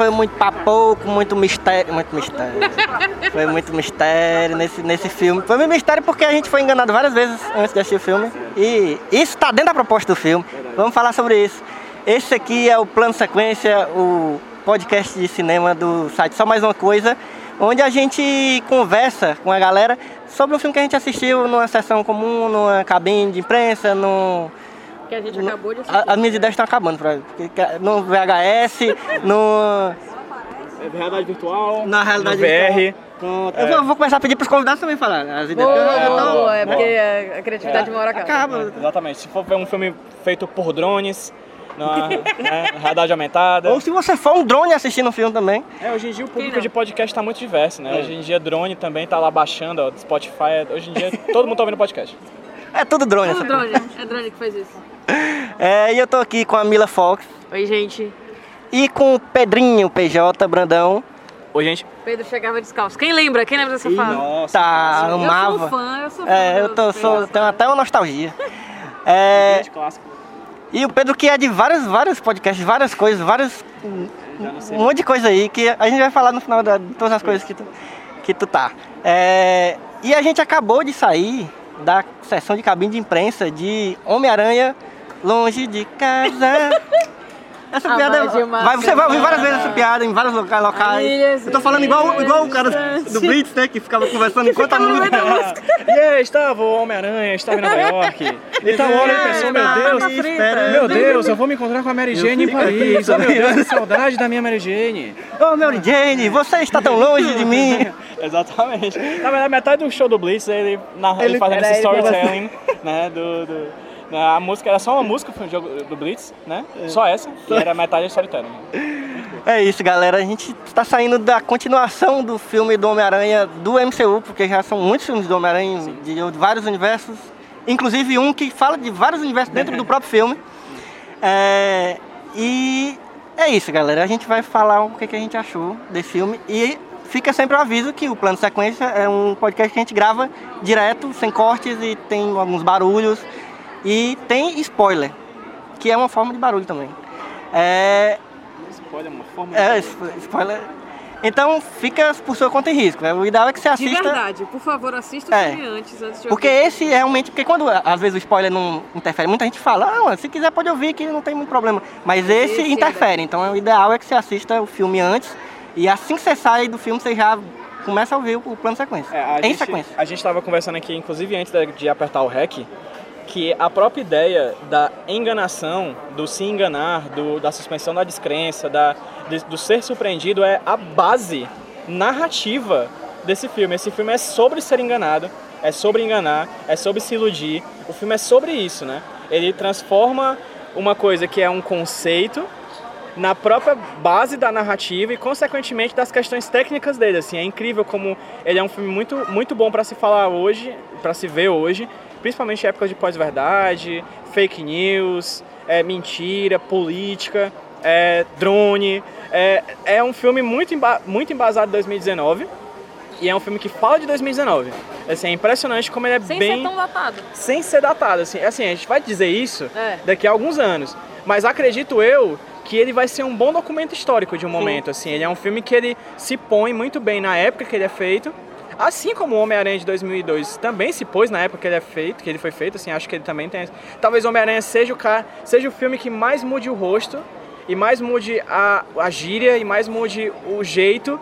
foi muito papouco, muito mistério, muito mistério. Foi muito mistério nesse, nesse filme. Foi muito mistério porque a gente foi enganado várias vezes antes de assistir o filme. E isso está dentro da proposta do filme. Vamos falar sobre isso. Esse aqui é o Plano Sequência, o podcast de cinema do site Só Mais Uma Coisa, onde a gente conversa com a galera sobre um filme que a gente assistiu numa sessão comum, numa cabine de imprensa, num Que a gente acabou de assistir. As minhas ideias estão acabando. Pra, no VHS, no, É realidade virtual, na realidade no VR. virtual. Pronto. Eu vou, vou começar a pedir para os convidados também falar as ideias. Boa, Eu- eu tô- boa, é porque a a criatividade de uma hora acaba. Acaba. Exatamente. Se for ver um filme feito por drones, na né, realidade aumentada. Ou se você for um drone assistindo o filme também. É, hoje em dia o público de podcast tá muito diverso, né? É. Hoje em dia drone também tá lá baixando, ó, do Spotify. Hoje em dia todo mundo tá ouvindo podcast. É tudo drone. É essa o drone, é drone que faz isso. É, e eu tô aqui com a Mila Fox Oi, gente. e com o Pedrinho PJ Brandão. Oi, gente. Pedro chegava descalço. Quem lembra? Quem lembra dessa fase? Nossa. Tá, Eu amava. sou fã, eu sou fã. É, eu tô, sou, tenho até uma nostalgia. É, Grande clássico. e o Pedro que é de vários, vários podcasts, várias coisas, vários. Um monte de coisa aí que a gente vai falar no final da- de todas as coisas que tu, que tu tá. É, e a gente acabou de sair da sessão de cabine de imprensa de Homem-Aranha Longe de Casa. Essa A piada. Vai, você vai ouvir várias vezes essa piada em vários loca- locais. Ilhas Eu tô falando igual, igual o cara do Blitz, né? Que ficava conversando enquanto a música. E aí, estava o Homem-Aranha, estava em Nova York. E tal hora ele pensou, meu Deus, meu Deus, eu vou me encontrar com a Mary Jane em Paris. Oh, meu Deus, que saudade da minha Mary Jane. Ô, Mary Jane, você está tão longe de mim. Exatamente. Na verdade, metade do show do Blitz, ele, narra, ele, Ele- fazendo esse storytelling, né, do... do- né, a música era só uma música foi um jogo do Blitz, né? Só essa. E era metade storytelling. É isso, galera. A gente está saindo da continuação do filme do Homem-Aranha do MCU, porque já são muitos filmes do Homem-Aranha de vários universos, inclusive um que fala de vários universos dentro do próprio filme. É, e é isso, galera. A gente vai falar o que, que a gente achou desse filme e fica sempre o aviso que o Plano Sequência é um podcast que a gente grava direto, sem cortes e tem alguns barulhos e tem spoiler, que é uma forma de barulho também. É, Spoiler, uma forma é, spo- spoiler. Então fica por sua conta e risco. né? O ideal é que você De assista. verdade, por favor, assista o É. filme antes, antes de Porque ouvir. esse realmente. Porque quando às vezes o spoiler não interfere, muita gente fala, ah, mano, se quiser pode ouvir que não tem muito problema. Mas esse, Esse interfere. Então o ideal é que você assista o filme antes e assim que você sai do filme, você já começa a ouvir o plano sequência. É, a em gente, sequência. A gente estava conversando aqui, inclusive antes de, de apertar o REC, que a própria ideia da enganação, do se enganar, do- da suspensão da descrença, da, de- do ser surpreendido é a base narrativa desse filme. Esse filme é sobre ser enganado, é sobre enganar, é sobre se iludir. O filme é sobre isso, né? Ele transforma uma coisa que é um conceito na própria base da narrativa e consequentemente das questões técnicas dele assim é incrível como ele é um filme muito muito bom para se falar hoje para se ver hoje principalmente épocas de pós-verdade fake news é, mentira política é, drone. É, é um filme muito, emba muito embasado em 2019 e é um filme que fala de 2019. Assim, é impressionante como ele é Sem bem ser tão datado. sem ser datado. Assim, assim, a gente vai dizer isso É. daqui a alguns anos. Mas acredito eu que ele vai ser um bom documento histórico de um momento. Assim, ele é um filme que ele se põe muito bem na época que ele é feito. Assim como o Homem-Aranha de 2002 também se pôs na época que ele é feito, que ele foi feito, assim, acho que ele também tem. Talvez Homem-Aranha seja o cara, seja o filme que mais mude o rosto e mais mude a, a gíria e mais mude o jeito.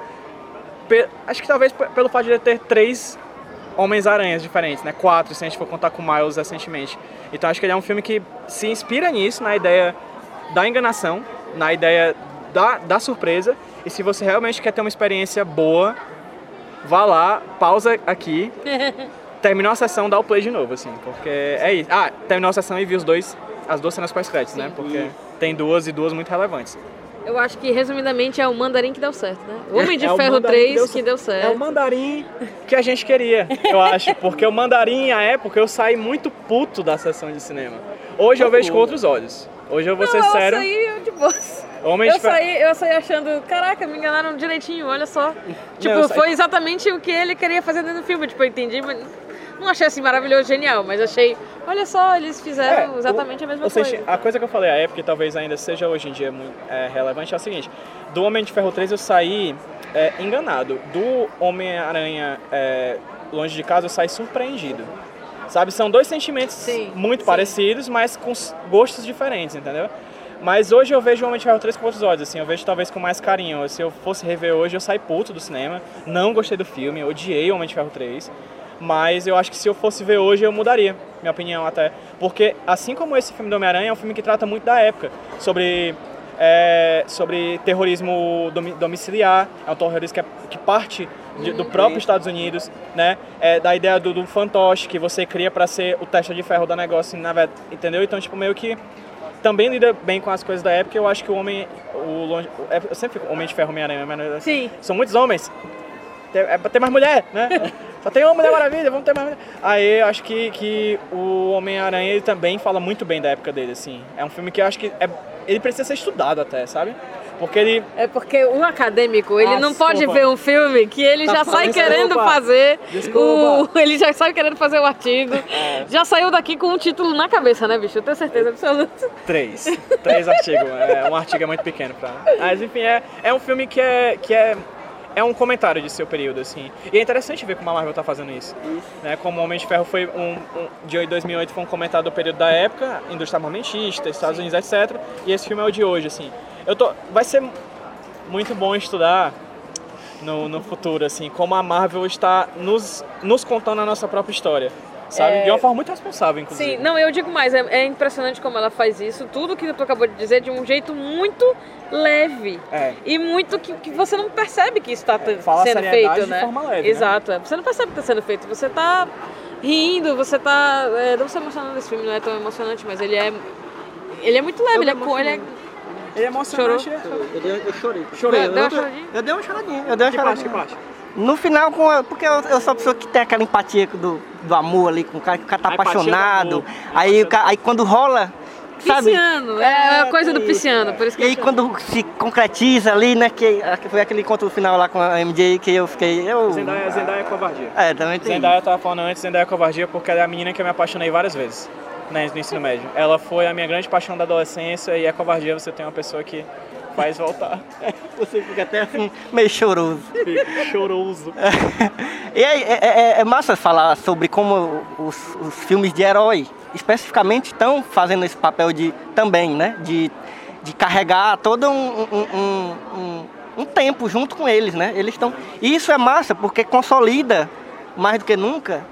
Pe- acho que talvez pe- pelo fato de ele ter três Homens-Aranhas diferentes, né? Quatro, se a gente for contar com Miles recentemente. Então acho que ele é um filme que se inspira nisso, na ideia da enganação, na ideia da, da surpresa. E se você realmente quer ter uma experiência boa, vá lá, pausa aqui, terminou a sessão, dá o play de novo, assim, porque é isso. Ah, terminou a sessão e viu os dois, as duas cenas pós-créditos, né? Porque tem duas e duas muito relevantes. Eu acho que, resumidamente, é o Mandarim que deu certo, né? O Homem de É Ferro Mandarim 3 que deu, certo. certo. É o mandarim que a gente queria, eu acho. Porque o mandarim, à época, eu saí muito puto da sessão de cinema. Hoje eu vejo com outros olhos. Hoje eu vou ser Não, sério. Eu saí de boas. Eu saí, eu saí achando, caraca, me enganaram direitinho, olha só. Tipo, saí- foi exatamente o que ele queria fazer dentro do filme. Tipo, eu entendi, mas não achei assim maravilhoso, genial, mas achei, olha só, eles fizeram É, exatamente o- a mesma coisa. senti- a coisa que eu falei à época, e talvez ainda seja hoje em dia muito é, relevante, é o seguinte: do Homem de Ferro 3 eu saí é, enganado. Do Homem-Aranha é, Longe de Casa eu saí surpreendido. Sabe, são dois sentimentos Sim, muito sim. parecidos, mas com gostos diferentes, entendeu? Mas hoje eu vejo Homem de Ferro 3 com outros olhos, assim, eu vejo talvez com mais carinho. Se eu fosse rever hoje, eu saí puto do cinema, não gostei do filme, odiei Homem de Ferro 3. Mas eu acho que se eu fosse ver hoje, eu mudaria, minha opinião até. Porque, assim como esse filme do Homem-Aranha, é um filme que trata muito da época. Sobre, é, sobre terrorismo domi- domiciliar. É um terrorismo que, é- que parte de- do próprio Estados Unidos, né? É, da ideia do, do fantoche que você cria para ser o testa de ferro da negócio, na verdade, entendeu? Então, tipo, meio que também lida bem com as coisas da época. Eu acho que o homem, o longe, é- eu sempre fico Homem de Ferro, Homem-Aranha, Homem-Aranha. Sim. São muitos homens. É pra ter mais mulher, né? Só tem uma Mulher Maravilha, vamos ter mais mulher. Aí eu acho que, que o Homem-Aranha também fala muito bem da época dele, assim. É um filme que eu acho que é- ele precisa ser estudado até, sabe? Porque ele. É porque o acadêmico, ele Ah, não pode desculpa. ver um filme que ele Tá já sai querendo desculpa. fazer Desculpa. o. Ele já sai querendo fazer o artigo. É. Já saiu daqui com um título na cabeça, né, bicho? Eu tenho certeza absoluta. Três. Três artigos. É, um artigo é muito pequeno pra. Mas enfim, é, é um filme que é. Que é é um comentário de seu período, assim. E é interessante ver como a Marvel tá fazendo isso. Né? Como o Homem de Ferro foi um, um de 2008 foi um comentário do período da época, indústria armamentista, Estados Unidos, etc. E esse filme é o de hoje, assim. Eu tô, vai ser muito bom estudar no, no futuro, assim, como a Marvel está nos, nos contando a nossa própria história, sabe? É. De uma forma muito responsável, inclusive. Sim, não, eu digo mais, é, é impressionante como ela faz isso, tudo que tu acabou de dizer, de um jeito muito leve. É. E muito que, que você não percebe que isso está a sendo feito, de né? forma leve, né? Exato, é. você não percebe que está sendo feito, você está rindo, você está. É, não se emocionando esse filme, não é tão emocionante, mas ele é. Ele é muito leve, ele é, ele é Ele é emocionante. Eu, dei- eu chorei. Chorei. Eu, Deu uma eu- choradinha? eu dei uma choradinha. Eu dei uma Que parte, choradinha. que parte? No final, porque eu, eu sou a pessoa que tem aquela empatia do, do amor ali, com o cara que o cara tá apaixonado. Aí, o ca- aí quando rola, sabe? Pisciano, é, a coisa do pisciano, por isso que E aí quando se concretiza ali, né, que que foi aquele encontro final lá com a MJ que eu fiquei... Eu, Zendaya, Zendaya é covardia. É, também tem Zendaya eu tava falando antes, Zendaya é covardia porque ela é a menina que eu me apaixonei várias vezes né, no ensino médio. Ela foi a minha grande paixão da adolescência e é covardia você ter uma pessoa que faz voltar. Você fica até assim, meio choroso. Choroso. E aí, é, é- é massa falar sobre como os, os filmes de herói, especificamente, estão fazendo esse papel de também, né? De, de carregar todo um, um, um- um- um tempo junto com eles, né? Eles estão. E isso é massa porque consolida mais do que nunca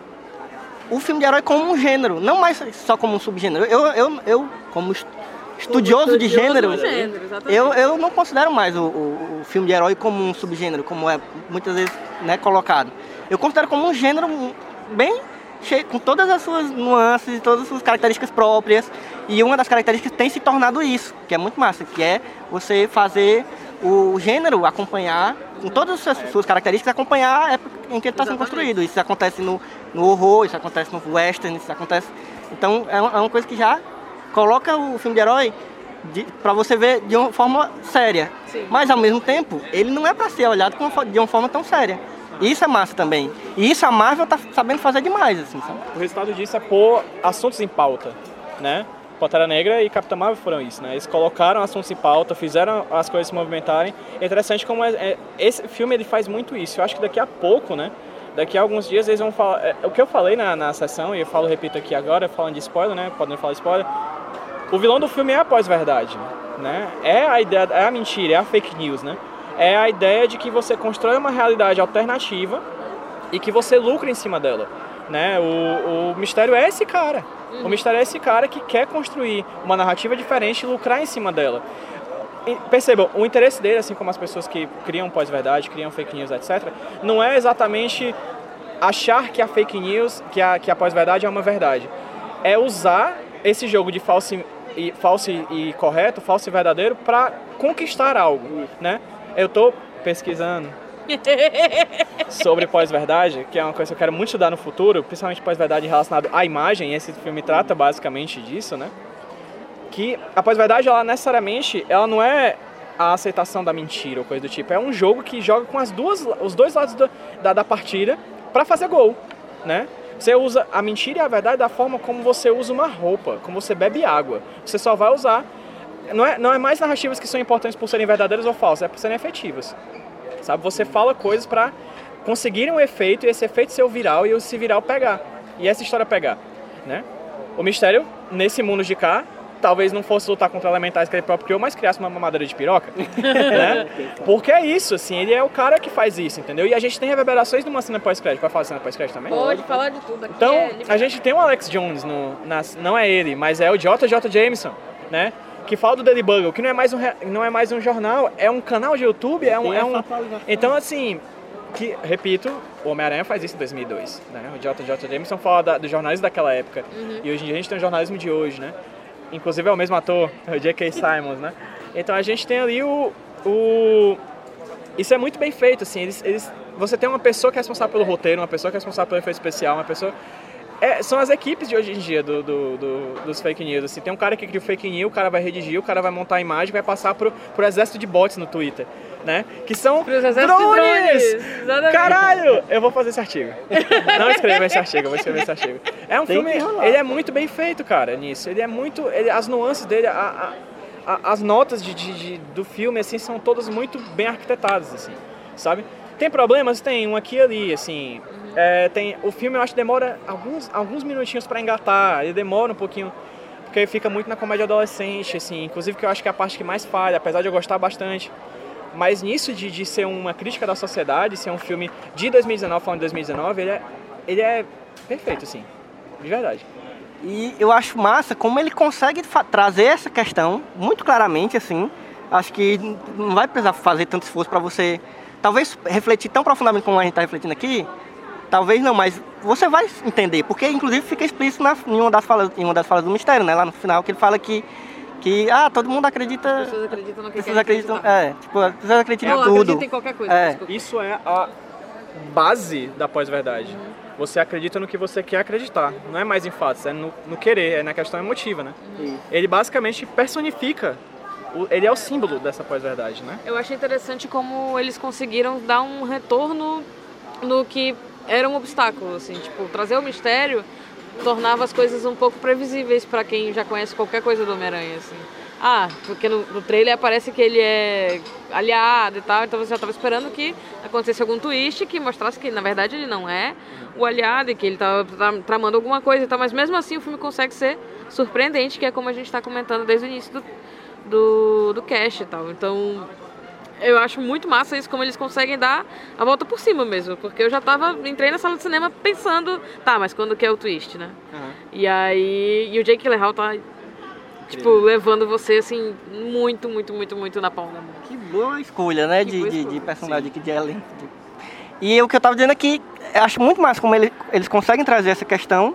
o filme de herói como um gênero, não mais só como um subgênero. Eu, eu, eu como est- estudioso de gênero, gênero, eu, eu não considero mais o, o- o filme de herói como um subgênero, como é muitas vezes né, colocado. Eu considero como um gênero bem cheio, com todas as suas nuances e todas as suas características próprias. E uma das características tem se tornado isso, que é muito massa, que é você fazer o gênero acompanhar, com todas as suas- características, acompanhar a época em que ele está sendo construído. Isso acontece no, no horror, isso acontece no western, isso acontece... Então é uma, é coisa que já coloca o filme de herói pra você ver de uma forma séria. Sim. Mas ao mesmo tempo, ele não é pra ser olhado de uma forma tão séria. E isso é massa também. E isso a Marvel tá sabendo fazer demais, assim, sabe? O resultado disso é pôr assuntos em pauta, né? Pantera Negra e Capitã Marvel foram isso, né? Eles colocaram assuntos em pauta, fizeram as coisas se movimentarem. É interessante como é, é- esse filme ele faz muito isso. Eu acho que daqui a pouco, né? Daqui a alguns dias eles vão falar. é, o que eu falei na, na sessão, e eu falo, repito aqui agora, falando de spoiler, né? Podendo falar spoiler. O vilão do filme é a pós-verdade, né? É a ideia, é a mentira, é a fake news, né? É a ideia de que você constrói uma realidade alternativa e que você lucra em cima dela, né? O, o mistério é esse cara. O mistério é esse cara que quer construir uma narrativa diferente e lucrar em cima dela. Percebam, o interesse dele, assim como as pessoas que criam pós-verdade, criam fake news, etc., não é exatamente achar que a fake news, que a, que a pós-verdade é uma verdade. É usar esse jogo de falso e, falso e correto, falso e verdadeiro, para conquistar algo, né? Eu tô pesquisando sobre pós-verdade, que é uma coisa que eu quero muito estudar no futuro, principalmente pós-verdade relacionado à imagem, e esse filme trata basicamente disso, né? Que a pós-verdade, ela necessariamente, ela não é a aceitação da mentira ou coisa do tipo, é um jogo que joga com as duas, os dois lados da, da, da partida para fazer gol, né? Você usa a mentira e a verdade da forma como você usa uma roupa, como você bebe água. Você só vai usar. Não é, não é mais narrativas que são importantes por serem verdadeiras ou falsas, é por serem efetivas. Sabe? Você fala coisas para conseguirem um efeito e esse efeito ser o viral e esse viral pegar. E essa história pegar, né? O mistério, nesse mundo de cá, talvez não fosse lutar contra elementais que ele próprio criou, mas criasse uma mamadeira de piroca, né? Porque é isso, assim, ele é o cara que faz isso, entendeu? E a gente tem reverberações numa cena pós-crédito. Pode falar de cena pós-crédito também? Pode falar de tudo aqui. Então, é a gente tem o Alex Jones, no, nas- não é ele, mas é o JJ Jameson, né? Que fala do Daily Bugle, que não é mais um, não é mais um jornal, é um canal de YouTube, é um... É um então, assim, que, repito, o Homem-Aranha faz isso em 2002, né? O JJ Jameson fala da, do jornalismo daquela época, e hoje em dia a gente tem o jornalismo de hoje, né? Inclusive é o mesmo ator, o J.K. Simons, né? Então a gente tem ali o... o isso é muito bem feito, assim, eles, eles, você tem uma pessoa que é responsável pelo roteiro, uma pessoa que é responsável pelo efeito especial, uma pessoa... É, são as equipes de hoje em dia do, do- do- dos fake news. Assim, tem um cara que cria o fake news, o cara vai redigir, o cara vai montar a imagem, vai passar pro, pro exército de bots no Twitter, né? Que são drones, exatamente. Caralho! Eu vou fazer esse artigo. Não escreva esse artigo, eu vou escrever esse artigo. É um Tem filme, rolar. ele é muito bem feito, cara, nisso. Ele é muito, ele- as nuances dele, a- a- a- as notas de, de- de- do filme, assim, são todas muito bem arquitetadas, assim, sabe? Tem problemas? Tem, um aqui e ali, assim. É, tem, o filme eu acho que demora alguns, alguns minutinhos pra engatar, ele demora um pouquinho, porque ele fica muito na comédia adolescente, assim, inclusive que eu acho que é a parte que mais falha, apesar de eu gostar bastante. Mas nisso de, de ser uma crítica da sociedade, ser um filme de 2019, falando de 2019, ele é, ele é perfeito, assim, de verdade. E eu acho massa como ele consegue trazer essa questão muito claramente, assim. Acho que não vai precisar fazer tanto esforço para você, talvez refletir tão profundamente como a gente está refletindo aqui. Talvez não, mas você vai entender, porque inclusive fica explícito na, em, uma das falas, em uma das falas do mistério, né? Lá no final, que ele fala que, que ah, todo mundo acredita. As pessoas acreditam no que Pessoas acreditam, é, tipo, as pessoas acreditam em tudo. acreditam em qualquer coisa, É. desculpa. Isso é a base da pós-verdade. Você acredita no que você quer acreditar. Não é mais em fatos, é no, no querer, é na questão emotiva, né? Ele basicamente personifica, ele é o símbolo dessa pós-verdade, né? Eu achei interessante como eles conseguiram dar um retorno no que era um obstáculo, assim, tipo, trazer o mistério tornava as coisas um pouco previsíveis pra quem já conhece qualquer coisa do Homem-Aranha, assim. Ah, porque no, no trailer aparece que ele é aliado e tal, então você já tava esperando que acontecesse algum twist que mostrasse que na verdade ele não é o aliado e que ele tava tra- tramando alguma coisa e tal, mas mesmo assim o filme consegue ser surpreendente, que é como a gente tá comentando desde o início do, do, do cast e tal. Então, eu acho muito massa isso, como eles conseguem dar a volta por cima mesmo. Porque eu já tava, entrei na sala de cinema pensando, tá, mas quando que é o twist, né? E aí, e o Jake Gyllenhaal tá, tipo, levando você, assim, muito, muito, muito, muito na palma da mão. Que boa escolha, né? Que De, boa de, escolha, de personagem aqui de elenco. E o que eu tava dizendo aqui, eu acho muito massa como ele- eles conseguem trazer essa questão,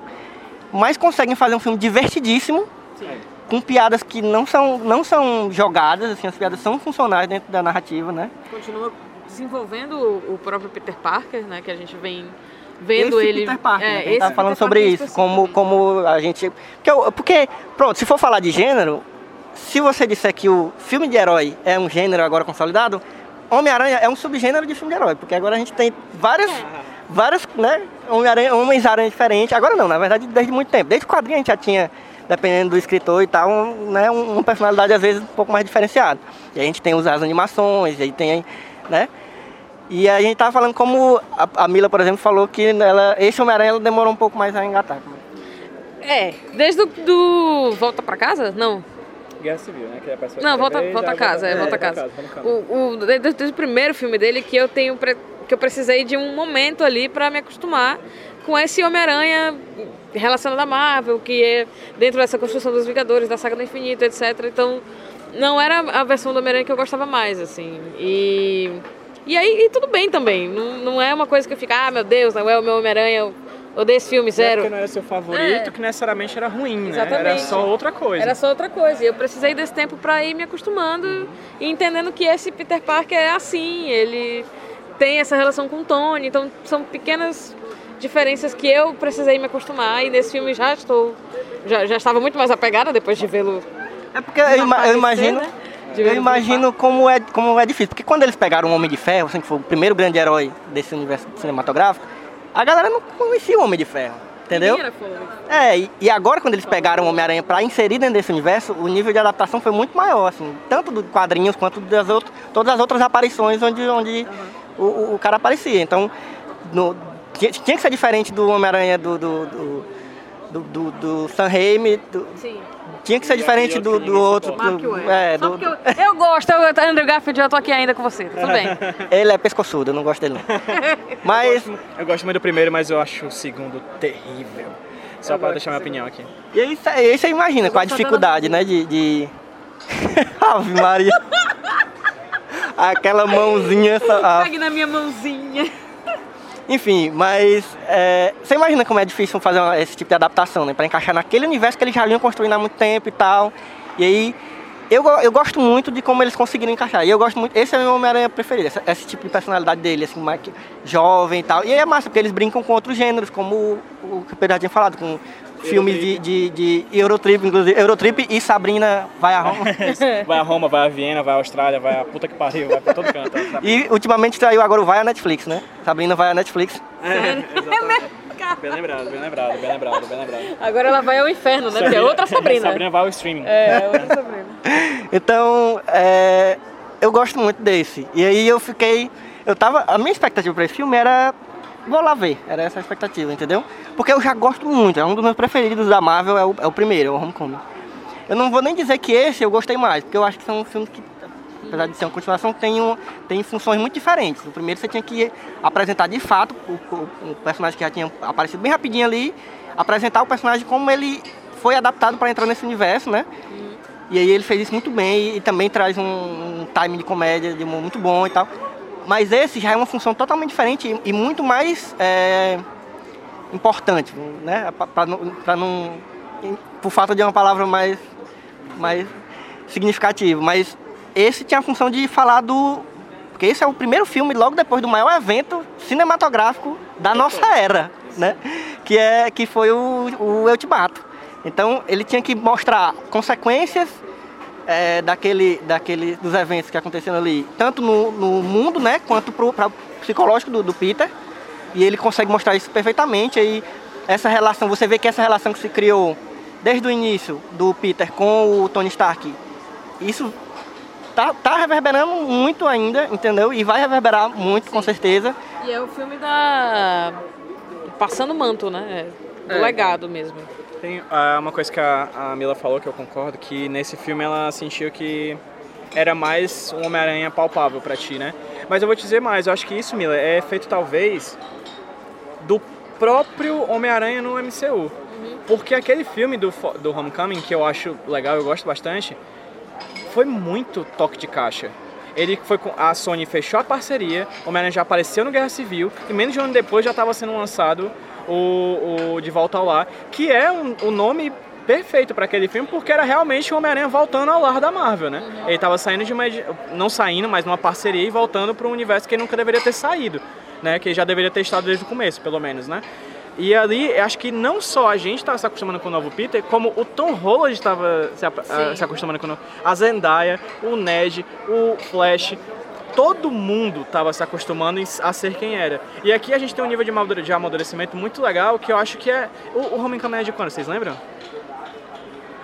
mas conseguem fazer um filme divertidíssimo, com piadas que não são, não são jogadas, assim, as piadas são funcionais dentro da narrativa, né? Continua desenvolvendo o próprio Peter Parker, né? Que a gente vem vendo esse ele... Peter Parker, é, né? gente tá falando Peter sobre Parker isso, como, como a gente... Porque, porque, pronto, se for falar de gênero, se você disser que o filme de herói é um gênero agora consolidado, Homem-Aranha é um subgênero de filme de herói, porque agora a gente tem várias, várias, né, Homens-Aranha diferentes. Agora não, na verdade, desde muito tempo. Desde o quadrinho a gente já tinha, dependendo do escritor e tal, um, né, um- uma personalidade às vezes um pouco mais diferenciada. E a gente tem os- as animações, e aí tem, né? E a gente tava falando como a, a Mila, por exemplo, falou que ela, esse Homem-Aranha demorou um pouco mais a engatar. É, desde o do Volta pra Casa? Não. Guerra Civil, né? Que é a Não, volta, volta a casa, é, volta a casa. volta a casa. O, o, desde, desde o primeiro filme dele que eu tenho pre- que eu precisei de um momento ali pra me acostumar com esse Homem-Aranha relacionado à Marvel, que é dentro dessa construção dos Vingadores, da saga do infinito, etc. Então, não era a versão do Homem-Aranha que eu gostava mais, assim. E e aí e tudo bem também. Não, não é uma coisa que eu fico, ah, meu Deus, não é o meu Homem-Aranha, odeio esse filme, é zero. porque não era seu favorito, É. que necessariamente era ruim, né? Era só outra coisa. Era só outra coisa. E eu precisei desse tempo pra ir me acostumando e entendendo que esse Peter Parker é assim. Ele tem essa relação com o Tony. Então são pequenas diferenças que eu precisei me acostumar. E nesse filme já estou. Já, já estava muito mais apegada depois de vê-lo. É porque eu, ima- eu Aparecer, imagino, né? Eu imagino como é, como é difícil. Porque quando eles pegaram o Homem de Ferro, assim, que foi o primeiro grande herói desse universo cinematográfico, a galera não conhecia o Homem de Ferro, entendeu? É, e, e agora quando eles pegaram o Homem-Aranha pra inserir dentro desse universo, o nível de adaptação foi muito maior, assim, tanto dos quadrinhos quanto das outras, todas as outras aparições onde, onde o, o- o cara aparecia. Então, no- tinha, tinha que ser diferente do Homem-Aranha do, do, do, do, do- do Sam Raimi, do- Sim. tinha que ser diferente do, do outro. Do- é, Só do- porque eu, eu gosto, eu, Andrew Garfield, eu tô aqui ainda com você. Tudo bem. Ele é pescoçudo, eu não gosto dele não. Mas, Eu gosto muito do primeiro, mas eu acho o segundo terrível. Só pra deixar minha opinião aqui. e aí, cê- aí você imagina com a gosto dificuldade, né, de... de... Ave Maria. Aquela mãozinha... a- Pegue na minha mãozinha. Enfim, mas é, você imagina como é difícil fazer esse tipo de adaptação, né? Pra encaixar naquele universo que eles já vinham construindo há muito tempo e tal. E aí, eu, eu gosto muito de como eles conseguiram encaixar. E eu gosto muito, esse é o meu Homem-Aranha preferido, esse, esse tipo de personalidade dele, assim, mais jovem e tal. E aí é massa, porque eles brincam com outros gêneros, como o, o que o Pedro já tinha falado, com filmes de, de, de Eurotrip, inclusive. Eurotrip e Sabrina vai a Roma. Vai a Roma, vai a Viena, vai a Austrália, vai a puta que pariu, vai pra todo canto. sabe? e ultimamente traiu agora o Vai a Netflix, né? Sabrina vai a Netflix. É. Bem lembrado, bem lembrado, bem lembrado, bem lembrado. Agora ela vai ao inferno, né? Porque é outra Sabrina. Sabrina vai ao streaming. É, outra Sabrina. Então, é, eu gosto muito desse. E aí eu fiquei. Eu tava. A minha expectativa pra esse filme era. Vou lá ver, era essa a expectativa, entendeu? Porque eu já gosto muito, é um dos meus preferidos da Marvel, é o, é o primeiro, é o Homecoming. Eu não vou nem dizer que esse eu gostei mais, porque eu acho que são filmes que, apesar de ser uma continuação, tem, um, tem funções muito diferentes. No primeiro você tinha que apresentar de fato o, o- o personagem que já tinha aparecido bem rapidinho ali, apresentar o personagem como ele foi adaptado para entrar nesse universo, né? E aí ele fez isso muito bem e, e também traz um, um time de comédia de muito bom e tal. Mas esse já é uma função totalmente diferente e, muito mais é, importante, né? Para não, pra não. Por falta de uma palavra mais, mais significativa. Mas esse tinha a função de falar do. Porque esse é o primeiro filme logo depois do maior evento cinematográfico da nossa era, né? Que, é, que foi o, o Ultimato. Então ele tinha que mostrar consequências é, daquele, daquele, dos eventos que aconteceram ali, tanto no, no mundo, né, quanto para o psicológico do, do Peter. E ele consegue mostrar isso perfeitamente. Aí essa relação, você vê que essa relação que se criou desde o início do Peter com o Tony Stark, isso tá, tá reverberando muito ainda, entendeu? E vai reverberar muito, com certeza. E é o filme da. Passando manto, né? Do É. legado mesmo. Tem ah, uma coisa que a, a Mila falou que eu concordo, que nesse filme ela sentiu que era mais um Homem-Aranha palpável pra ti, né? Mas eu vou te dizer mais, eu acho que isso, Mila, é feito talvez do próprio Homem-Aranha no MCU. Porque aquele filme do, do Homecoming, que eu acho legal, eu gosto bastante, foi muito toque de caixa. Ele foi com a Sony fechou a parceria, o Homem-Aranha já apareceu no Guerra Civil e menos de um ano depois já estava sendo lançado o, o De Volta ao Lar, que é um, o nome perfeito para aquele filme porque era realmente o Homem-Aranha voltando ao lar da Marvel, né? Ele estava saindo de uma não saindo, mas numa parceria e voltando para um universo que ele nunca deveria ter saído, né? Que ele já deveria ter estado desde o começo, pelo menos, né? E ali, eu acho que não só a gente estava se acostumando com o novo Peter, como o Tom Holland estava se, Sim. ah, se acostumando com o novo... A Zendaya, o Ned, o Flash, todo mundo estava se acostumando a ser quem era. E aqui a gente tem um nível de amadure- de amadurecimento muito legal, que eu acho que é... O, o Homecoming é de quando, vocês lembram?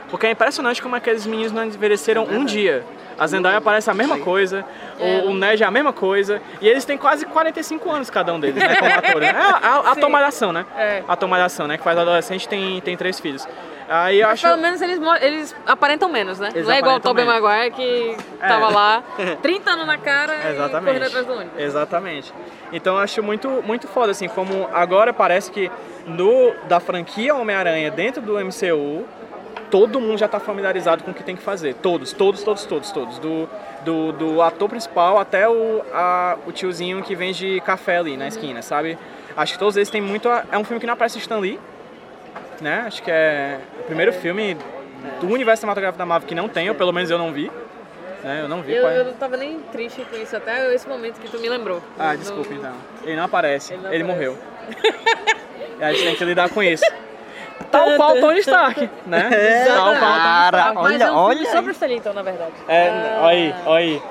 Porque é impressionante como aqueles meninos não envelheceram um dia. A Zendaya parece a mesma coisa, É. o, o Ned é a mesma coisa, e eles têm quase 45 anos cada um deles, né, como atores. É a, a. Tomalhação, né? É. A Tomalhação, né, que faz adolescente tem, tem três filhos. Aí eu Mas acho... pelo menos eles, eles aparentam menos, né? Eles não é igual o Tobey. Maguire que É. tava lá 30 anos na cara e Exatamente. correndo atrás do ônibus. Exatamente. Então eu acho muito, muito foda, assim, como agora parece que no, da franquia Homem-Aranha dentro do MCU, todo mundo já tá familiarizado com o que tem que fazer. Todos, todos, todos, todos, todos. Do, do, do ator principal até o, a, o tiozinho que vende café ali na esquina, sabe? Acho que todos eles têm muito. a- É um filme que não aparece Stan Lee, né? Acho que é o primeiro filme do universo cinematográfico da Marvel que não tem, ou pelo menos eu não vi. Né? Eu não vi. Eu, qual é. eu não tava nem triste com isso até esse momento que tu me lembrou. Ah, desculpa então. Ele não aparece, Ele ele, não aparece. morreu. e a gente tem que lidar com isso. Tal qual Tony Stark, né? Tal qual Tony Cara, Stark. Mas olha, é um filme olha. sobre o então, na verdade. É, Ah. olha aí, olha aí.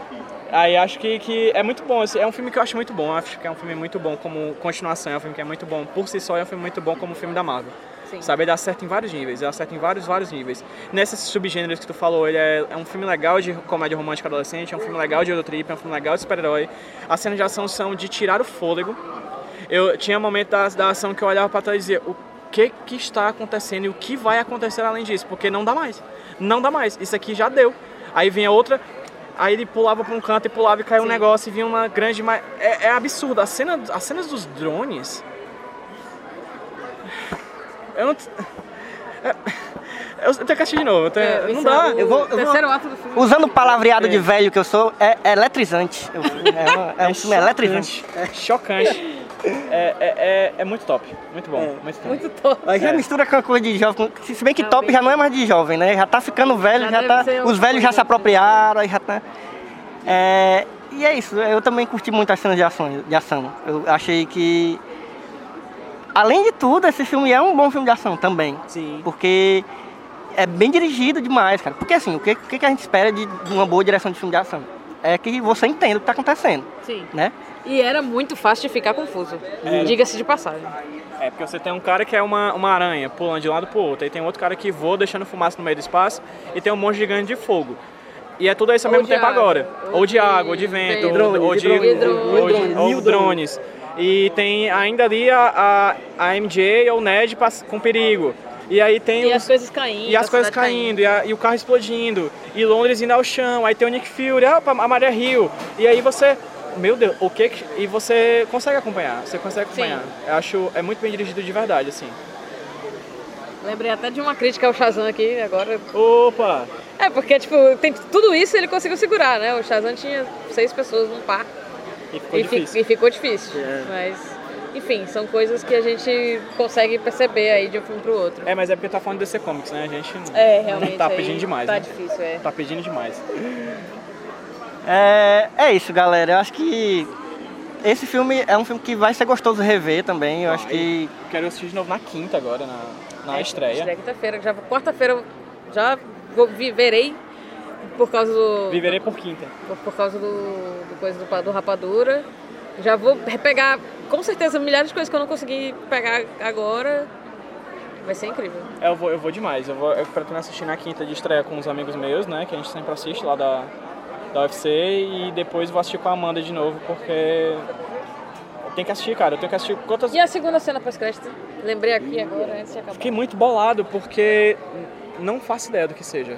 Aí acho que, que é muito bom, assim, é um filme que eu acho muito bom, acho que é um filme muito bom como continuação, é um filme que é muito bom por si só, é um filme muito bom como filme da Marvel. Sim. Sabe, ele acerta em vários níveis, ele acerta em vários, vários níveis. Nesses subgêneros que tu falou, ele é, é um filme legal de comédia romântica adolescente, é um filme legal de Eurotrip, é um filme legal de super-herói. As cenas de ação são de tirar o fôlego. Eu tinha momento da, da ação que eu olhava pra trás e dizia, o que que está acontecendo e o que vai acontecer além disso? Porque não dá mais. Não dá mais. Isso aqui já deu. Aí vinha outra, aí ele pulava pra um canto e pulava e caiu um Sim. negócio e vinha uma grande... É, é absurdo. A cena, as cenas dos drones... Eu não... é- Eu tenho que assistir de novo. eu tenho- É, não esse dá. é o Eu vou- eu vou- terceiro ato do filme. Usando o palavreado de velho que eu sou, é, é eletrizante. Eu- É, uma- é um filme eletrizante. É chocante. É, é, é, é muito top. Muito bom. Muito top. Muito top. Aí já É. mistura com a coisa de jovem. Se bem que Não, top bem- já não é mais de jovem, né? Já tá ficando velho, Já já, tá. Os velhos já se apropriaram, aí já tá. É, e é isso, eu também curti muito as cenas de ação, de ação. Eu achei que. Além de tudo, esse filme é um bom filme de ação também. Sim. Porque é bem dirigido demais, cara. Porque assim, o que, o que que a gente espera de de uma boa direção de filme de ação? É que você entenda o que tá acontecendo, Sim. né? E era muito fácil de ficar confuso. É. Diga-se de passagem. É porque você tem um cara que é uma, uma aranha pulando de um lado pro outro, aí tem outro cara que voa deixando fumaça no meio do espaço e tem um monte gigante de fogo. E é tudo isso ao Ou mesmo de tempo água, agora. ou Ou de de água, ou de vento, vento. ou, de, drones, e ou de- drones. ou Mil drones. E tem ainda ali a, a, a MJ ou o Ned com perigo. E aí tem E os- as coisas caindo. E as coisas cidade caindo, e, a- e o carro explodindo, e Londres indo ao chão, aí tem o Nick Fury, ah, a Maria Hill, e aí você, meu Deus, o que que- E você consegue acompanhar, você consegue Sim. acompanhar. Eu acho, é muito bem dirigido de verdade, assim. Lembrei até de uma crítica ao Shazam aqui agora. Opa! É, porque, tipo, tem tudo isso ele conseguiu segurar, né? O Shazam tinha seis pessoas num par. E ficou e, fi- difícil. e ficou difícil. É. Mas, enfim, são coisas que a gente consegue perceber aí de um filme pro outro. É, mas é porque tá falando DC Comics, né? A gente É, realmente. tá pedindo demais, Tá né? difícil, é. tá pedindo demais. É, é isso, galera. Eu acho que esse filme é um filme que vai ser gostoso rever também. Eu acho Vai. que Quero assistir de novo na quinta agora, na, na É, estreia. Estreia quinta-feira. Já, quarta-feira eu já vou, vi- verei por causa do. Viverei por quinta. por, por causa do, do coisa do, do Rapadura. Já vou pegar, com certeza, milhares de coisas que eu não consegui pegar agora. Vai ser incrível. É, Eu vou, eu vou demais. Eu, vou, eu pretendo assistir na quinta de estreia com uns amigos meus, né? Que a gente sempre assiste lá da, da UFC. E depois vou assistir com a Amanda de novo, porque. Eu tenho que assistir, cara. Eu tenho que assistir quantas. E a segunda cena pós-crédito? Lembrei aqui agora, antes de acabar. Fiquei muito bolado, porque não faço ideia do que seja.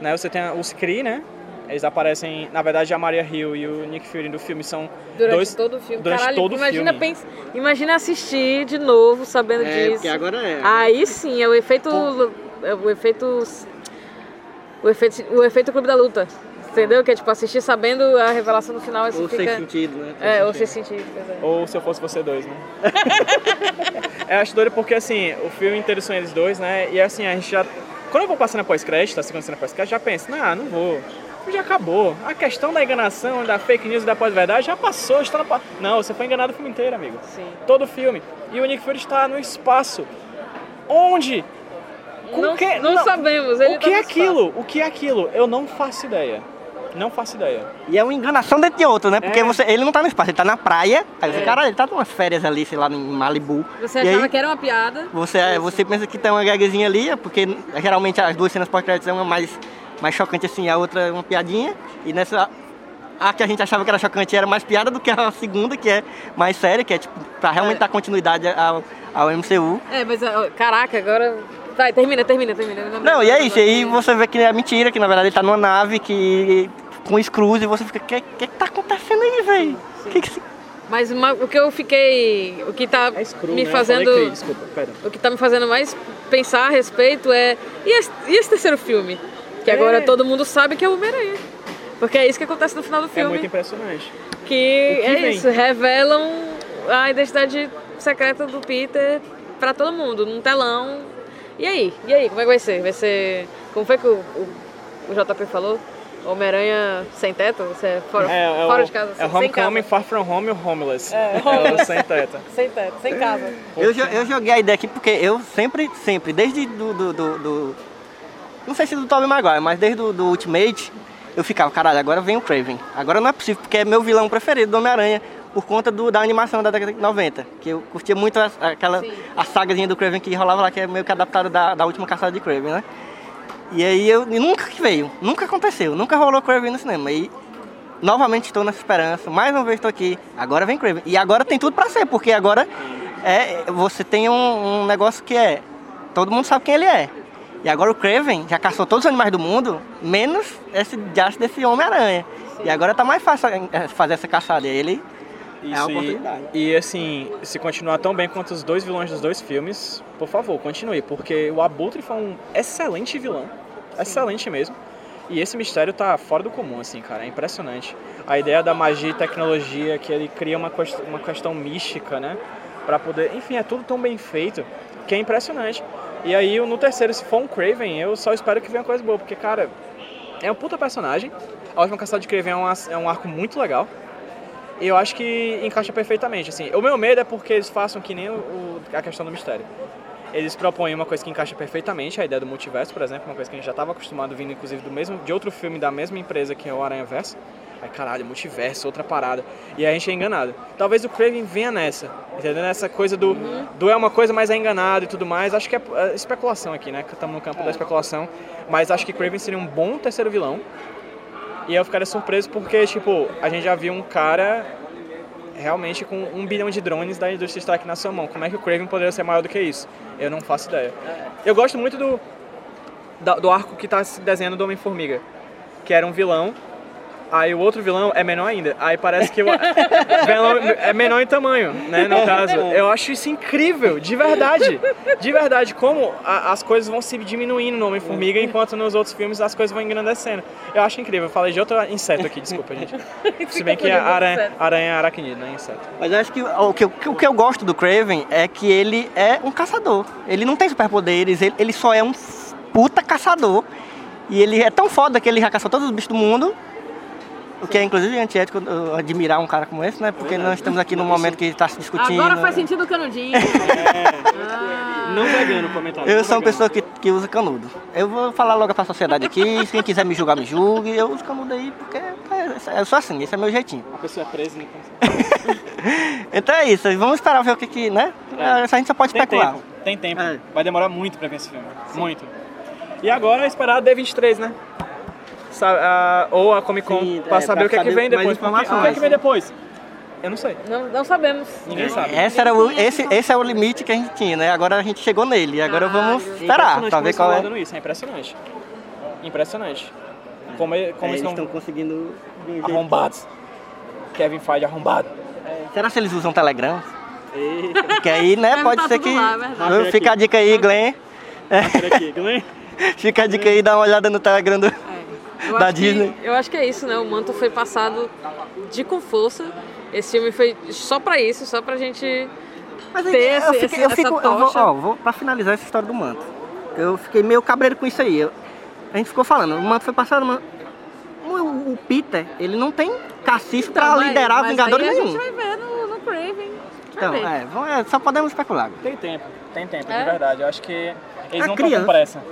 Né? Você tem os Kree, né? Eles aparecem, na verdade, a Maria Hill e o Nick Fury do filme são Durante dois. todo o filme. durante Caralho, todo o imagina, filme. pens- imagina assistir de novo sabendo disso. agora é. Aí sim, é o efeito. É o efeito. O efeito, o efeito Clube da Luta. Entendeu? Que é tipo assistir sabendo a revelação no final. Ou sem fica... sentido, né? É, ou sem sentido. pois é. Ou se eu fosse você dois, né? eu acho doido porque, assim, o filme inteiro são eles dois, né? E assim, a gente já. Quando eu vou passando a pós-crédito, a segunda cena pós-crédito, já penso, não, não vou. já acabou. A questão da enganação, da fake news e da pós-verdade já passou, está no pa- Não, você foi enganado o filme inteiro, amigo. Sim. Todo o filme. E o Nick Fury está no espaço. Onde? Com não, que- não, não. sabemos. Ele O que tá é aquilo? O que é aquilo? Eu não faço ideia. Não faço ideia. E é uma enganação dentro de outra, né? Porque É. você, ele não tá no espaço, ele tá na praia. Aí você, cara, ele tá numa férias ali, sei lá, em Malibu. Você e achava aí, que era uma piada? você, é, você pensa que tem uma gagzinha ali, é porque geralmente as duas cenas pós-créditos são uma mais, mais chocante assim, a outra é uma piadinha. E nessa. A que a gente achava que era chocante era mais piada do que a segunda, que é mais séria, que é tipo, pra realmente É. dar continuidade ao, ao MCU. É, mas caraca, agora. Vai, termina, termina, termina. Não, e é isso, aí você vê que é mentira, que na verdade ele tá numa nave que. Com screws e você fica, o que, que que tá acontecendo aí, velho? Que que se- Mas uma- o que eu fiquei. O que tá É screw, me né? Fazendo. que- Desculpa, pera. O que tá me fazendo mais pensar a respeito é. E esse, e esse terceiro filme? Que É. agora todo mundo sabe que é o Homem-Aranha. Porque é isso que acontece no final do É filme. muito impressionante. que, que é vem? isso, revelam a identidade secreta do Peter pra todo mundo, num telão. E aí? E aí, como é que vai ser? Vai ser. Como foi que o, o, o JP falou? Homem-Aranha sem teto? Você é fora, É, é fora o, de casa? É sem Homecoming, casa. Far From Home e Homeless. É, o sem teto. Sem teto, sem casa. Eu, eu joguei a ideia aqui porque eu sempre, sempre, desde do. do, do- do- não sei se do Tobey Maguire, mas desde do, do Ultimate, eu ficava, caralho, agora vem o Craven. Agora não é possível, porque é meu vilão preferido do Homem-Aranha, por conta do- da animação da década de 90. Que eu curtia muito as- aquela Sim. a sagazinha do Craven que rolava lá, que é meio que adaptado da, da última caçada de Craven, né? E aí eu nunca que veio, nunca aconteceu, nunca rolou Craven no cinema. E novamente estou nessa esperança, mais uma vez estou aqui, agora vem Craven. E agora tem tudo pra ser, porque agora é, você tem um, um negócio que é, todo mundo sabe quem ele é. E agora o Craven já caçou todos os animais do mundo, menos esse diacho desse Homem-Aranha. E agora tá mais fácil é, fazer essa caçada. E ele Isso, uma e- oportunidade. E, assim, se continuar tão bem quanto os dois vilões dos dois filmes, por favor, continue, porque o Abutre foi um excelente vilão. Excelente mesmo. E esse mistério tá fora do comum, assim, cara. É impressionante. A ideia da magia e tecnologia, que ele cria uma, quest- uma questão mística, né? Pra poder. Enfim, é tudo tão bem feito que é impressionante. E aí, no terceiro, se for um Craven, eu só espero que venha coisa boa, porque, cara, é um puta personagem. A última caçada de Craven é um, é um arco muito legal. Eu acho que encaixa perfeitamente, assim. O meu medo é porque eles façam que nem o, a questão do mistério. Eles propõem uma coisa que encaixa perfeitamente, a ideia do multiverso, por exemplo, uma coisa que a gente já estava acostumado vindo, inclusive, do mesmo, de outro filme da mesma empresa que é o Aranha Verso. Aí, caralho, multiverso, outra parada. E a gente é enganado. Talvez o Craven venha nessa, entendeu? Nessa coisa do, do é uma coisa, mas é enganado e tudo mais. Acho que é, é especulação aqui, né? Estamos no campo da especulação. Mas acho que Craven seria um bom terceiro vilão. E eu ficaria surpreso porque, tipo, a gente já viu um cara realmente com um bilhão de drones da indústria Stark na sua mão. Como é que o Craven poderia ser maior do que isso? Eu não faço ideia. Eu gosto muito do, do arco que tá se desenhando do Homem-Formiga, que era um vilão. Aí o outro vilão é menor ainda. Aí parece que o vilão é menor em tamanho, né? No caso. Eu acho isso incrível, de verdade. De verdade, como a- as coisas vão se diminuindo no Homem-Formiga, enquanto nos outros filmes as coisas vão engrandecendo. Eu acho incrível. Eu falei de outro inseto aqui, desculpa, gente. Se bem que a aranha, aranha é aracnídeo, não é inseto. Mas eu acho que o que, eu- o que eu gosto do Craven é que ele é um caçador. Ele não tem superpoderes, ele, ele só é um puta caçador. E ele é tão foda que ele já caçou todos os bichos do mundo. O que é inclusive antiético admirar um cara como esse, né? Porque nós estamos aqui num momento que está se discutindo. Agora faz sentido o canudinho. Ah. Não vegano comentário. Eu sou uma pessoa que, que usa canudo. Eu vou falar logo pra sociedade aqui, se quem quiser me julgar, me julgue. Eu uso canudo aí porque é, eu sou assim, esse é meu jeitinho. A pessoa é presa, então. Então é isso, vamos esperar ver o que que, né? É. A gente só pode Tem especular. tempo, tem tempo. É. Vai demorar muito pra ver esse filme. Muito. E agora é esperar a D23, né? Sa- a- ou a Comic Con, Sim, pra é, saber pra o que é que vem depois. Porque-. O que é que vem depois? Eu não sei. Não, não sabemos. Ninguém sabe. Esse, era o, esse, esse é o limite que a gente tinha, né? Agora a gente chegou nele. Agora vamos Caralho. esperar pra ver qual é. isso, é impressionante. Impressionante. Como, como eles estão conseguindo. arrombados. Kevin Feige arrombado. Será se eles usam Telegram? Porque aí, né, pode tá ser que. lá, é. Fica a dica aí, Glenn. aqui, Glenn. Fica a dica aí, dá uma olhada no Telegram do. Eu Da acho que- Disney. eu acho que é isso, né? O manto foi passado de com força. Esse filme foi só pra isso, só pra gente. Mas Ter esse- eu, fiquei, esse- eu fico, essa eu vou, tocha. ó, vou pra finalizar essa história do manto. Eu fiquei meio cabreiro com isso aí. Eu- a gente ficou falando, o manto foi passado, mas o o Peter, ele não tem cacife pra Então, mas- liderar mas Vingadores aí nenhum. A gente vai ver no, no Craven. A Então, é, é, só podemos especular. Tem tempo, tem tempo, É? de verdade. Eu acho que eles É não estão criança. com pressa.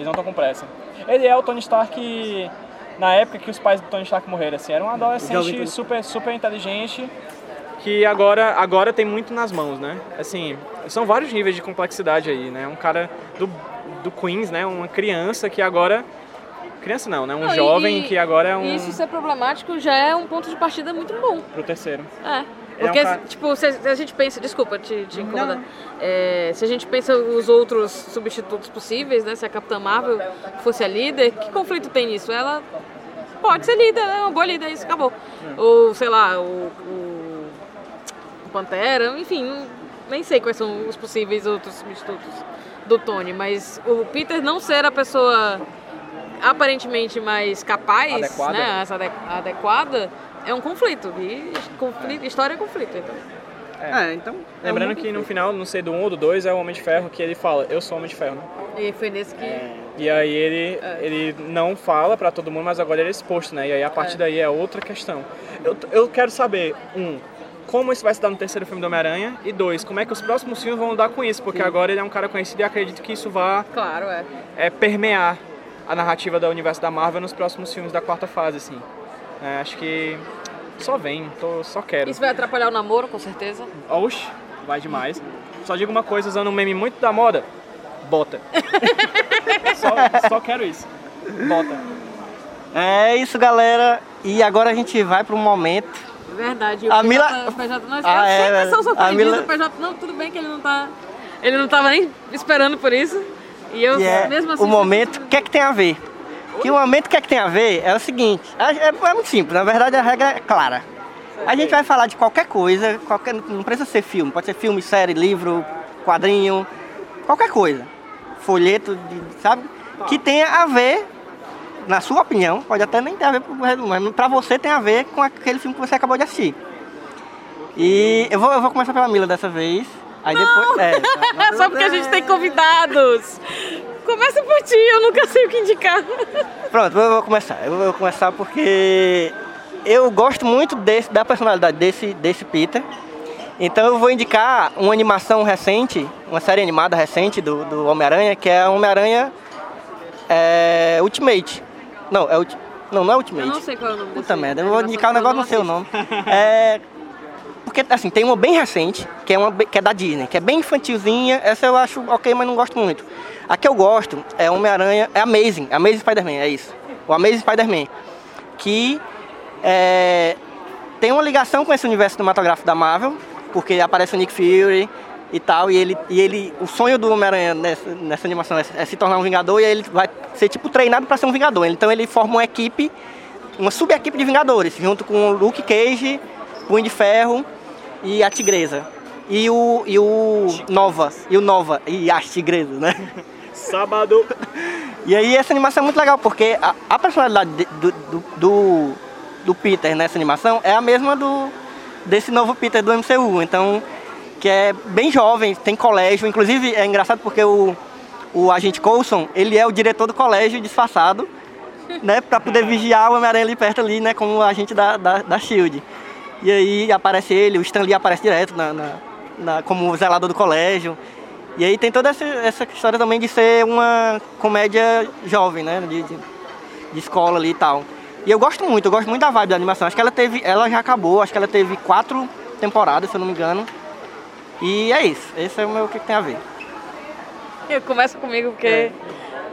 Eles não estão com pressa. Ele é o Tony Stark na época que os pais do Tony Stark morreram, assim. Era um adolescente super, super inteligente que agora, agora tem muito nas mãos, né? Assim, são vários níveis de complexidade aí, né? Um cara do, do Queens, né? Uma criança que agora... Criança não, né? Um Não, jovem e- que agora é um... E isso ser problemático já é um ponto de partida muito bom. Pro terceiro. É. É um Porque, cara- tipo, se a, gente pensa. Desculpa te, te incomodar. É, se a gente pensa os outros substitutos possíveis, né? Se a Capitã Marvel fosse a líder, que conflito tem nisso? Ela pode ser líder, é uma boa líder, isso acabou. Ou, sei lá, o, o, o Pantera, enfim, não- nem sei quais são os possíveis outros substitutos do Tony, mas o Peter não ser a pessoa aparentemente mais capaz, Adequada. né, essa ade- adequada, é um conflito. E conflito, história é conflito, então. É, então. Lembrando que no final, não sei do 1 ou do 2, é o Homem de Ferro que ele fala, eu sou o Homem de Ferro, né? E foi nesse que. E aí ele, ele não fala pra todo mundo, mas agora ele é exposto, né? E aí a partir É. daí é outra questão. Eu, eu quero saber, um, como isso vai se dar no terceiro filme do Homem-Aranha, e dois, como é que os próximos filmes vão lidar com isso, porque agora ele é um cara conhecido e acredito que isso vá Claro, é. é, permear a narrativa do universo da Marvel nos próximos filmes da quarta fase, assim. É, acho que só vem, tô, só quero. Isso vai atrapalhar o namoro, com certeza. Oxi, vai demais. Só digo uma coisa, usando um meme muito da moda, bota. só, só quero isso. Bota. É isso, galera. E agora a gente vai pro momento. Verdade. o A PJ, Mila- O PJ, não, Ah, eu é, sempre sou a surpreendido. Mila- O PJ, não, tudo bem que ele não tá. Ele não tava nem esperando por isso. E eu, Que é mesmo assim. o momento. O que é que tem a ver? Que o momento que é que tem a ver é o seguinte. É, é- é muito simples. Na verdade, a regra é clara. A gente vai falar de qualquer coisa, qualquer, não precisa ser filme, pode ser filme, série, livro, quadrinho, qualquer coisa. Folheto, de- sabe? Que tenha a ver, na sua opinião, pode até nem ter a ver com o mas pra você tem a ver com aquele filme que você acabou de assistir. E eu vou, eu vou começar pela Mila dessa vez. Aí depois. É, Só porque a gente tem convidados. Começa por ti, eu nunca sei o que indicar. Pronto, eu vou começar. Eu vou começar porque eu gosto muito desse, da personalidade desse, desse Peter. Então eu vou indicar uma animação recente, uma série animada recente do, do Homem-Aranha, que é Homem-Aranha é, Ultimate. Não, é Ulti- não, não é Ultimate. Eu não sei qual é o nome Puta merda, eu vou indicar um negócio, não sei o nome. É. Porque, assim, tem uma bem recente, que é, uma, que é da Disney, que é bem infantilzinha. Essa eu acho ok, mas não gosto muito. A que eu gosto é Homem-Aranha, é Amazing, Amazing Spider-Man, é isso. O Amazing Spider-Man. Que é, tem uma ligação com esse universo cinematográfico da Marvel, porque aparece o Nick Fury e tal, e ele, e ele o sonho do Homem-Aranha nessa, nessa animação é, é se tornar um Vingador, e ele vai ser, tipo, treinado para ser um Vingador. Então ele forma uma equipe uma subequipe de Vingadores, junto com o Luke Cage, Punho de Ferro e a Tigresa. E o, e o Nova, e o Nova, e as Tigresas, né? Sábado. E aí essa animação é muito legal, porque a, a personalidade de- do, do, do, do Peter nessa animação é a mesma do desse novo Peter do MCU. Então, que é bem jovem, tem colégio. Inclusive, é engraçado porque o, o agente Coulson, ele é o diretor do colégio disfarçado, né? Pra poder vigiar o Homem-Aranha ali perto ali, né? Como agente da, da, da SHIELD. E aí aparece ele, o Stan Lee aparece direto na, na, na- como zelador do colégio. E aí tem toda essa, essa história também de ser uma comédia jovem, né? De, de, de escola ali e tal. E eu gosto muito, eu gosto muito da vibe da animação. Acho que ela teve, ela já acabou, acho que ela teve quatro temporadas, se eu não me engano. E é isso, esse é o meu o que que tem a ver. Começa comigo, porque É.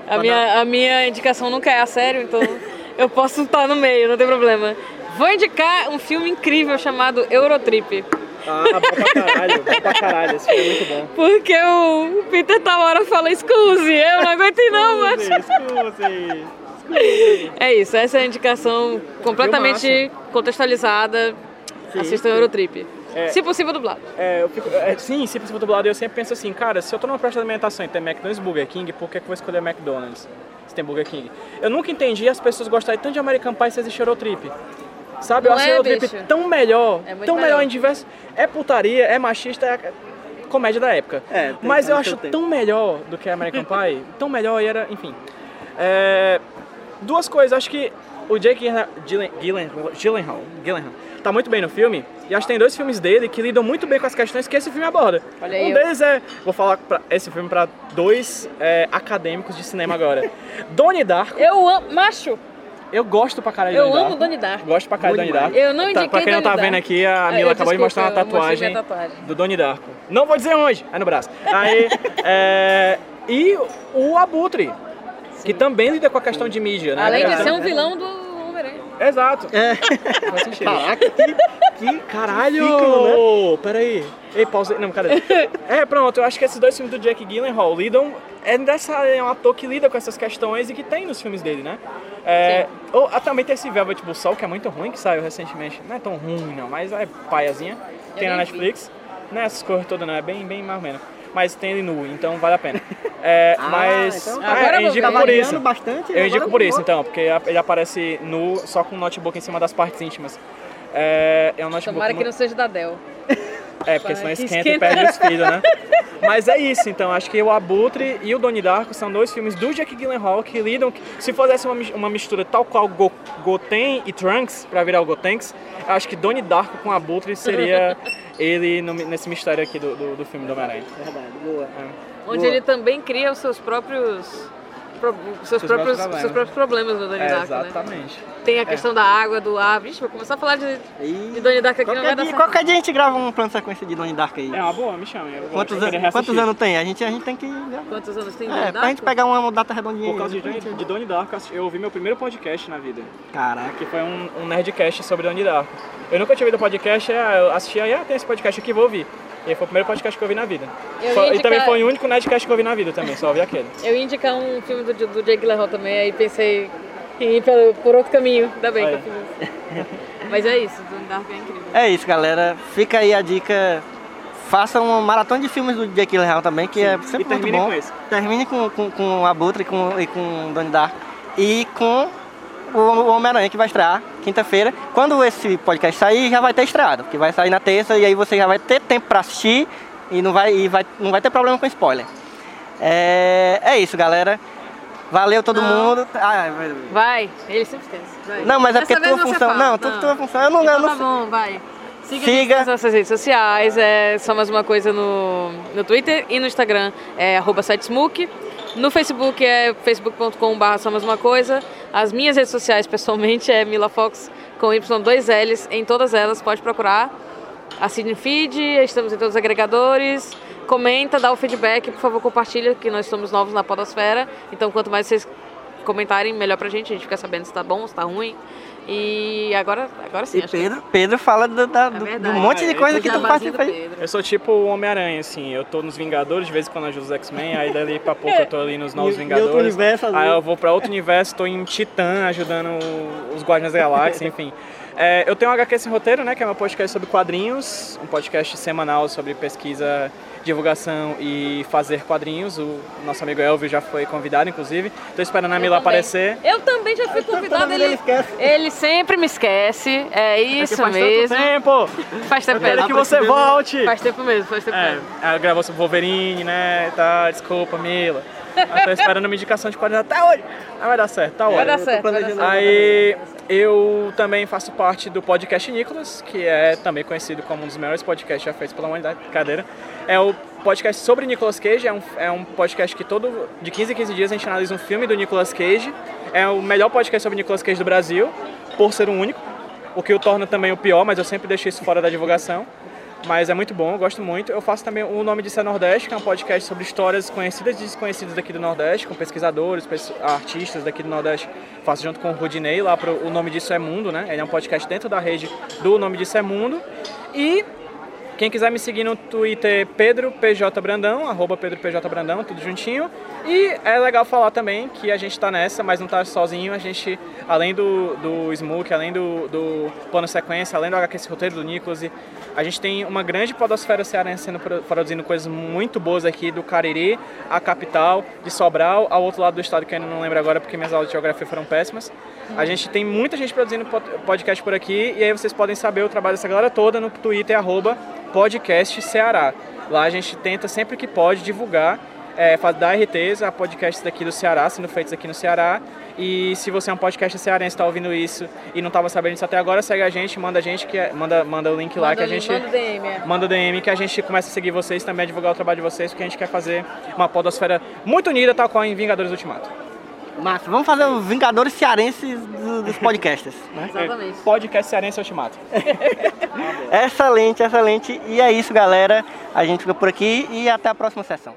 a, minha, a minha indicação nunca é a sério, então eu posso estar no meio, não tem problema. Vou indicar um filme incrível chamado Eurotrip. Ah, bom pra caralho, bom pra caralho. Esse filme é muito bom. Porque o Peter Tamara fala, excuse, eu não aguentei não, mas... Excuse. É isso, essa é a indicação completamente contextualizada. Assistam Eurotrip. É. Se possível, dublado. É, fico, é, sim, se possível dublado, eu sempre penso assim, cara, se eu tô numa praça de alimentação e tem McDonald's e Burger King, por que, que eu vou escolher McDonald's se tem Burger King? Eu nunca entendi as pessoas gostarem tanto de American Pie se existe Eurotrip. Sabe, eu Não acho é, Eurotrip bicho. tão melhor, É muito tão melhor melhor. em diversos... É putaria, é machista, é comédia da época. É, tem- Mas eu acho tempo. tão melhor do que American Pie, tão melhor e era, enfim. É, duas coisas, acho que o Jake Gyllenhaal, Gyllen- Gyllen- Gyllenhaal, Gyllenhaal tá muito bem no filme. E acho que tem dois filmes dele que lidam muito bem com as questões que esse filme aborda. Olha um eu- deles é, vou falar pra, esse filme pra dois é, acadêmicos de cinema agora. Donnie Darko, Eu amo. Macho! Eu gosto pra caralho de Eu Donnie amo Darko. Donnie Darko. Gosto pra caralho de Donnie Darko. Eu não Tá, indiquei Pra quem não tá vendo aqui, a Ah, Mila eu- acabou de mostrar uma eu mostrei tatuagem, minha tatuagem. do Donnie Darko. Não vou dizer onde, é no braço. Aí, é, e o Abutre, que também lida com a questão de mídia, né? Além de ser um vilão do. Exato. É. Faz sentido. Caraca, que, que Caralho! ciclo, né? Peraí. Ei, pausei. Não, cadê? é, pronto, eu acho que esses dois filmes do Jack Gyllenhaal lidam. É, dessa, é um ator que lida com essas questões e que tem nos filmes dele, né? É, ou, ah, também tem esse Velvet Bullseye, que é muito ruim, que saiu recentemente. Não é tão ruim, não, mas é paiazinha. Tem na nem vi. Netflix. Não é essas coisas todas, não. É bem, bem mais ou menos. Mas tem ele nu, então vale a pena. É, Ah, mas. então- é, Agora eu indico ver. por isso. bastante. Eu indico por isso, então, porque ele aparece nu, só com o notebook em cima das partes íntimas. É, é um notebook. Tomara que nu- não seja da Dell. É, porque senão que esquenta, e esquenta. perde os filhos, né? Mas é isso, então. Acho que o Abutre e o Donnie Darko são dois filmes do Jack Gyllenhaal que lidam... Se fizesse uma, uma mistura tal qual Go, Goten e Trunks, pra virar o Gotenks, eu acho que Donnie Darko com Abutre seria ele no- nesse mistério aqui do, do, do filme do Homem-Aranha. Verdade, boa. Onde Boa. ele também cria os seus próprios. Pro- seus, Seus próprios, problemas. seus próprios problemas no Donnie É, Darko, né? exatamente. Tem a questão da água, do ar. Vixe, vou começar a falar de, E de Donnie Darko aqui, qualquer, dar dia, qualquer dia a gente grava um plano de sequência de Donnie Dark aí. É uma boa, me chama. Quantos, anos, quantos anos tem? A gente, a gente tem que. Quantos anos tem É, Donnie pra Darko? gente pegar uma data redondinha. Por causa aí. de, de Donnie Darko, eu ouvi meu primeiro podcast na vida. Caraca. que foi um, um Nerdcast sobre Donnie Darko. Eu nunca tinha ouvido podcast, é, eu assisti aí, ah, tem esse podcast aqui, vou ouvir. E foi o primeiro podcast que eu ouvi na vida. Eu Foi- E também foi o único Nerdcast que eu ouvi na vida também, só ouvi aquele. Eu ia indicar um filme do, do Jake Gyllenhaal também, aí pensei em ir pelo, por outro caminho. Ainda bem que eu fiz isso. Mas é isso, Donnie Darko é incrível. É isso, galera. Fica aí a dica. Faça uma maratona de filmes do Jake Gyllenhaal também, que é sempre E muito bom. com esse. Termine com, com, com Abutre e com, e com Donnie Darko. E com o Homem-Aranha que vai estrear quinta-feira. Quando esse podcast sair, já vai ter estreado. Porque vai sair na terça e aí você já vai ter tempo pra assistir e não vai, e vai, não vai ter problema com spoiler. É, é isso, galera. Valeu todo Não. mundo. Ah, vai- Vai, ele sempre esquece. Vai. Não, mas é Dessa porque tua função. fala. Não, tu- tua função. Eu não, eu Então não tá bom, vai. Siga, Siga. nas nossas redes sociais, é só mais uma coisa no, no Twitter e no Instagram é arroba sitesmook. No Facebook é facebook.com.br só mais uma coisa. As minhas redes sociais, pessoalmente, é Mila Fox com Y2Ls em todas elas, pode procurar. Assine o feed, estamos em todos os agregadores. Comenta, dá o feedback, por favor, compartilha, que nós somos novos na Podosfera. Então, quanto mais vocês comentarem, melhor pra gente. A gente fica sabendo se tá bom, se tá ruim. E agora, agora sim, E acho que- Pedro, Pedro fala do, da- É do, do monte de coisa eu que tu participa aí. Pedro. Eu sou tipo o Homem-Aranha, assim, eu tô nos Vingadores, de vez em quando ajudo os X-Men, aí dali pra pouco eu tô ali nos Novos Vingadores. outro universo, aí eu vou pra outro universo, tô em Titã ajudando os Guardiões da Galáxia, enfim. É, eu tenho um HQ Sem Roteiro, né, que é meu podcast sobre quadrinhos, um podcast semanal sobre pesquisa, divulgação e fazer quadrinhos. O nosso amigo Elvio já foi convidado, inclusive. Tô esperando a Eu Mila também. aparecer. Eu também já fui Toda convidada, vida ele, ele esquece. ele sempre me esquece, é isso faz mesmo. tanto tempo! Faz tempo Eu quero mesmo. que você volte! Faz tempo mesmo, faz tempo É, mesmo. ela gravou sobre Wolverine, né? Tá, desculpa, Mila. Eu tô esperando uma indicação de quadrinhos até hoje. Mas vai dar certo, tá Vai ótimo. dar certo, vai dar certo. Aí eu também faço parte do podcast Nicolas, que é também conhecido como um dos melhores podcasts já feitos pela humanidade. Cadeira. É o podcast sobre Nicolas Cage, é um, é um podcast que todo de 15 em 15 dias a gente analisa um filme do Nicolas Cage. É o melhor podcast sobre Nicolas Cage do Brasil, por ser o único, o que o torna também o pior, mas eu sempre deixo isso fora da divulgação. Mas é muito bom, eu gosto muito. Eu faço também o Nome Disso é Nordeste, que é um podcast sobre histórias conhecidas e desconhecidas daqui do Nordeste, com pesquisadores, pes- artistas daqui do Nordeste. Faço junto com o Rudinei lá pro O Nome Disso é Mundo, né? Ele é um podcast dentro da rede do Nome Disso é Mundo. E quem quiser me seguir no Twitter, Pedro PJ Brandão, arroba Pedro PJ Brandão, tudo juntinho. E é legal falar também que a gente tá nessa, mas não tá sozinho. A gente, além do, do além do, do Plano Sequência, além do HQ Esse Roteiro do Nicolas, a gente tem uma grande podosfera cearense sendo pro- produzindo coisas muito boas aqui, do Cariri, a capital, de Sobral, ao outro lado do estado, que eu ainda não lembro agora, porque minhas aulas de geografia foram péssimas. A gente tem muita gente produzindo pod- podcast por aqui, e aí vocês podem saber o trabalho dessa galera toda no Twitter, arroba podcast Ceará. Lá a gente tenta sempre que pode divulgar, é, dar RTs a podcasts daqui do Ceará, sendo feitos aqui no Ceará. E se você é um podcast cearense está ouvindo isso e não estava sabendo disso até agora, segue a gente, manda a gente que é- manda manda o link lá Manda que a gente manda o DM, é. manda o DM que a gente começa a seguir vocês também, a divulgar o trabalho de vocês, porque a gente quer fazer uma podosfera muito unida, tal qual em Vingadores Ultimato. Massa, vamos fazer os Vingadores Cearenses do- dos podcasts, né? Exatamente. Podcast Cearense Ultimato. Excelente, excelente. E é isso, galera. A gente fica por aqui e até a próxima sessão.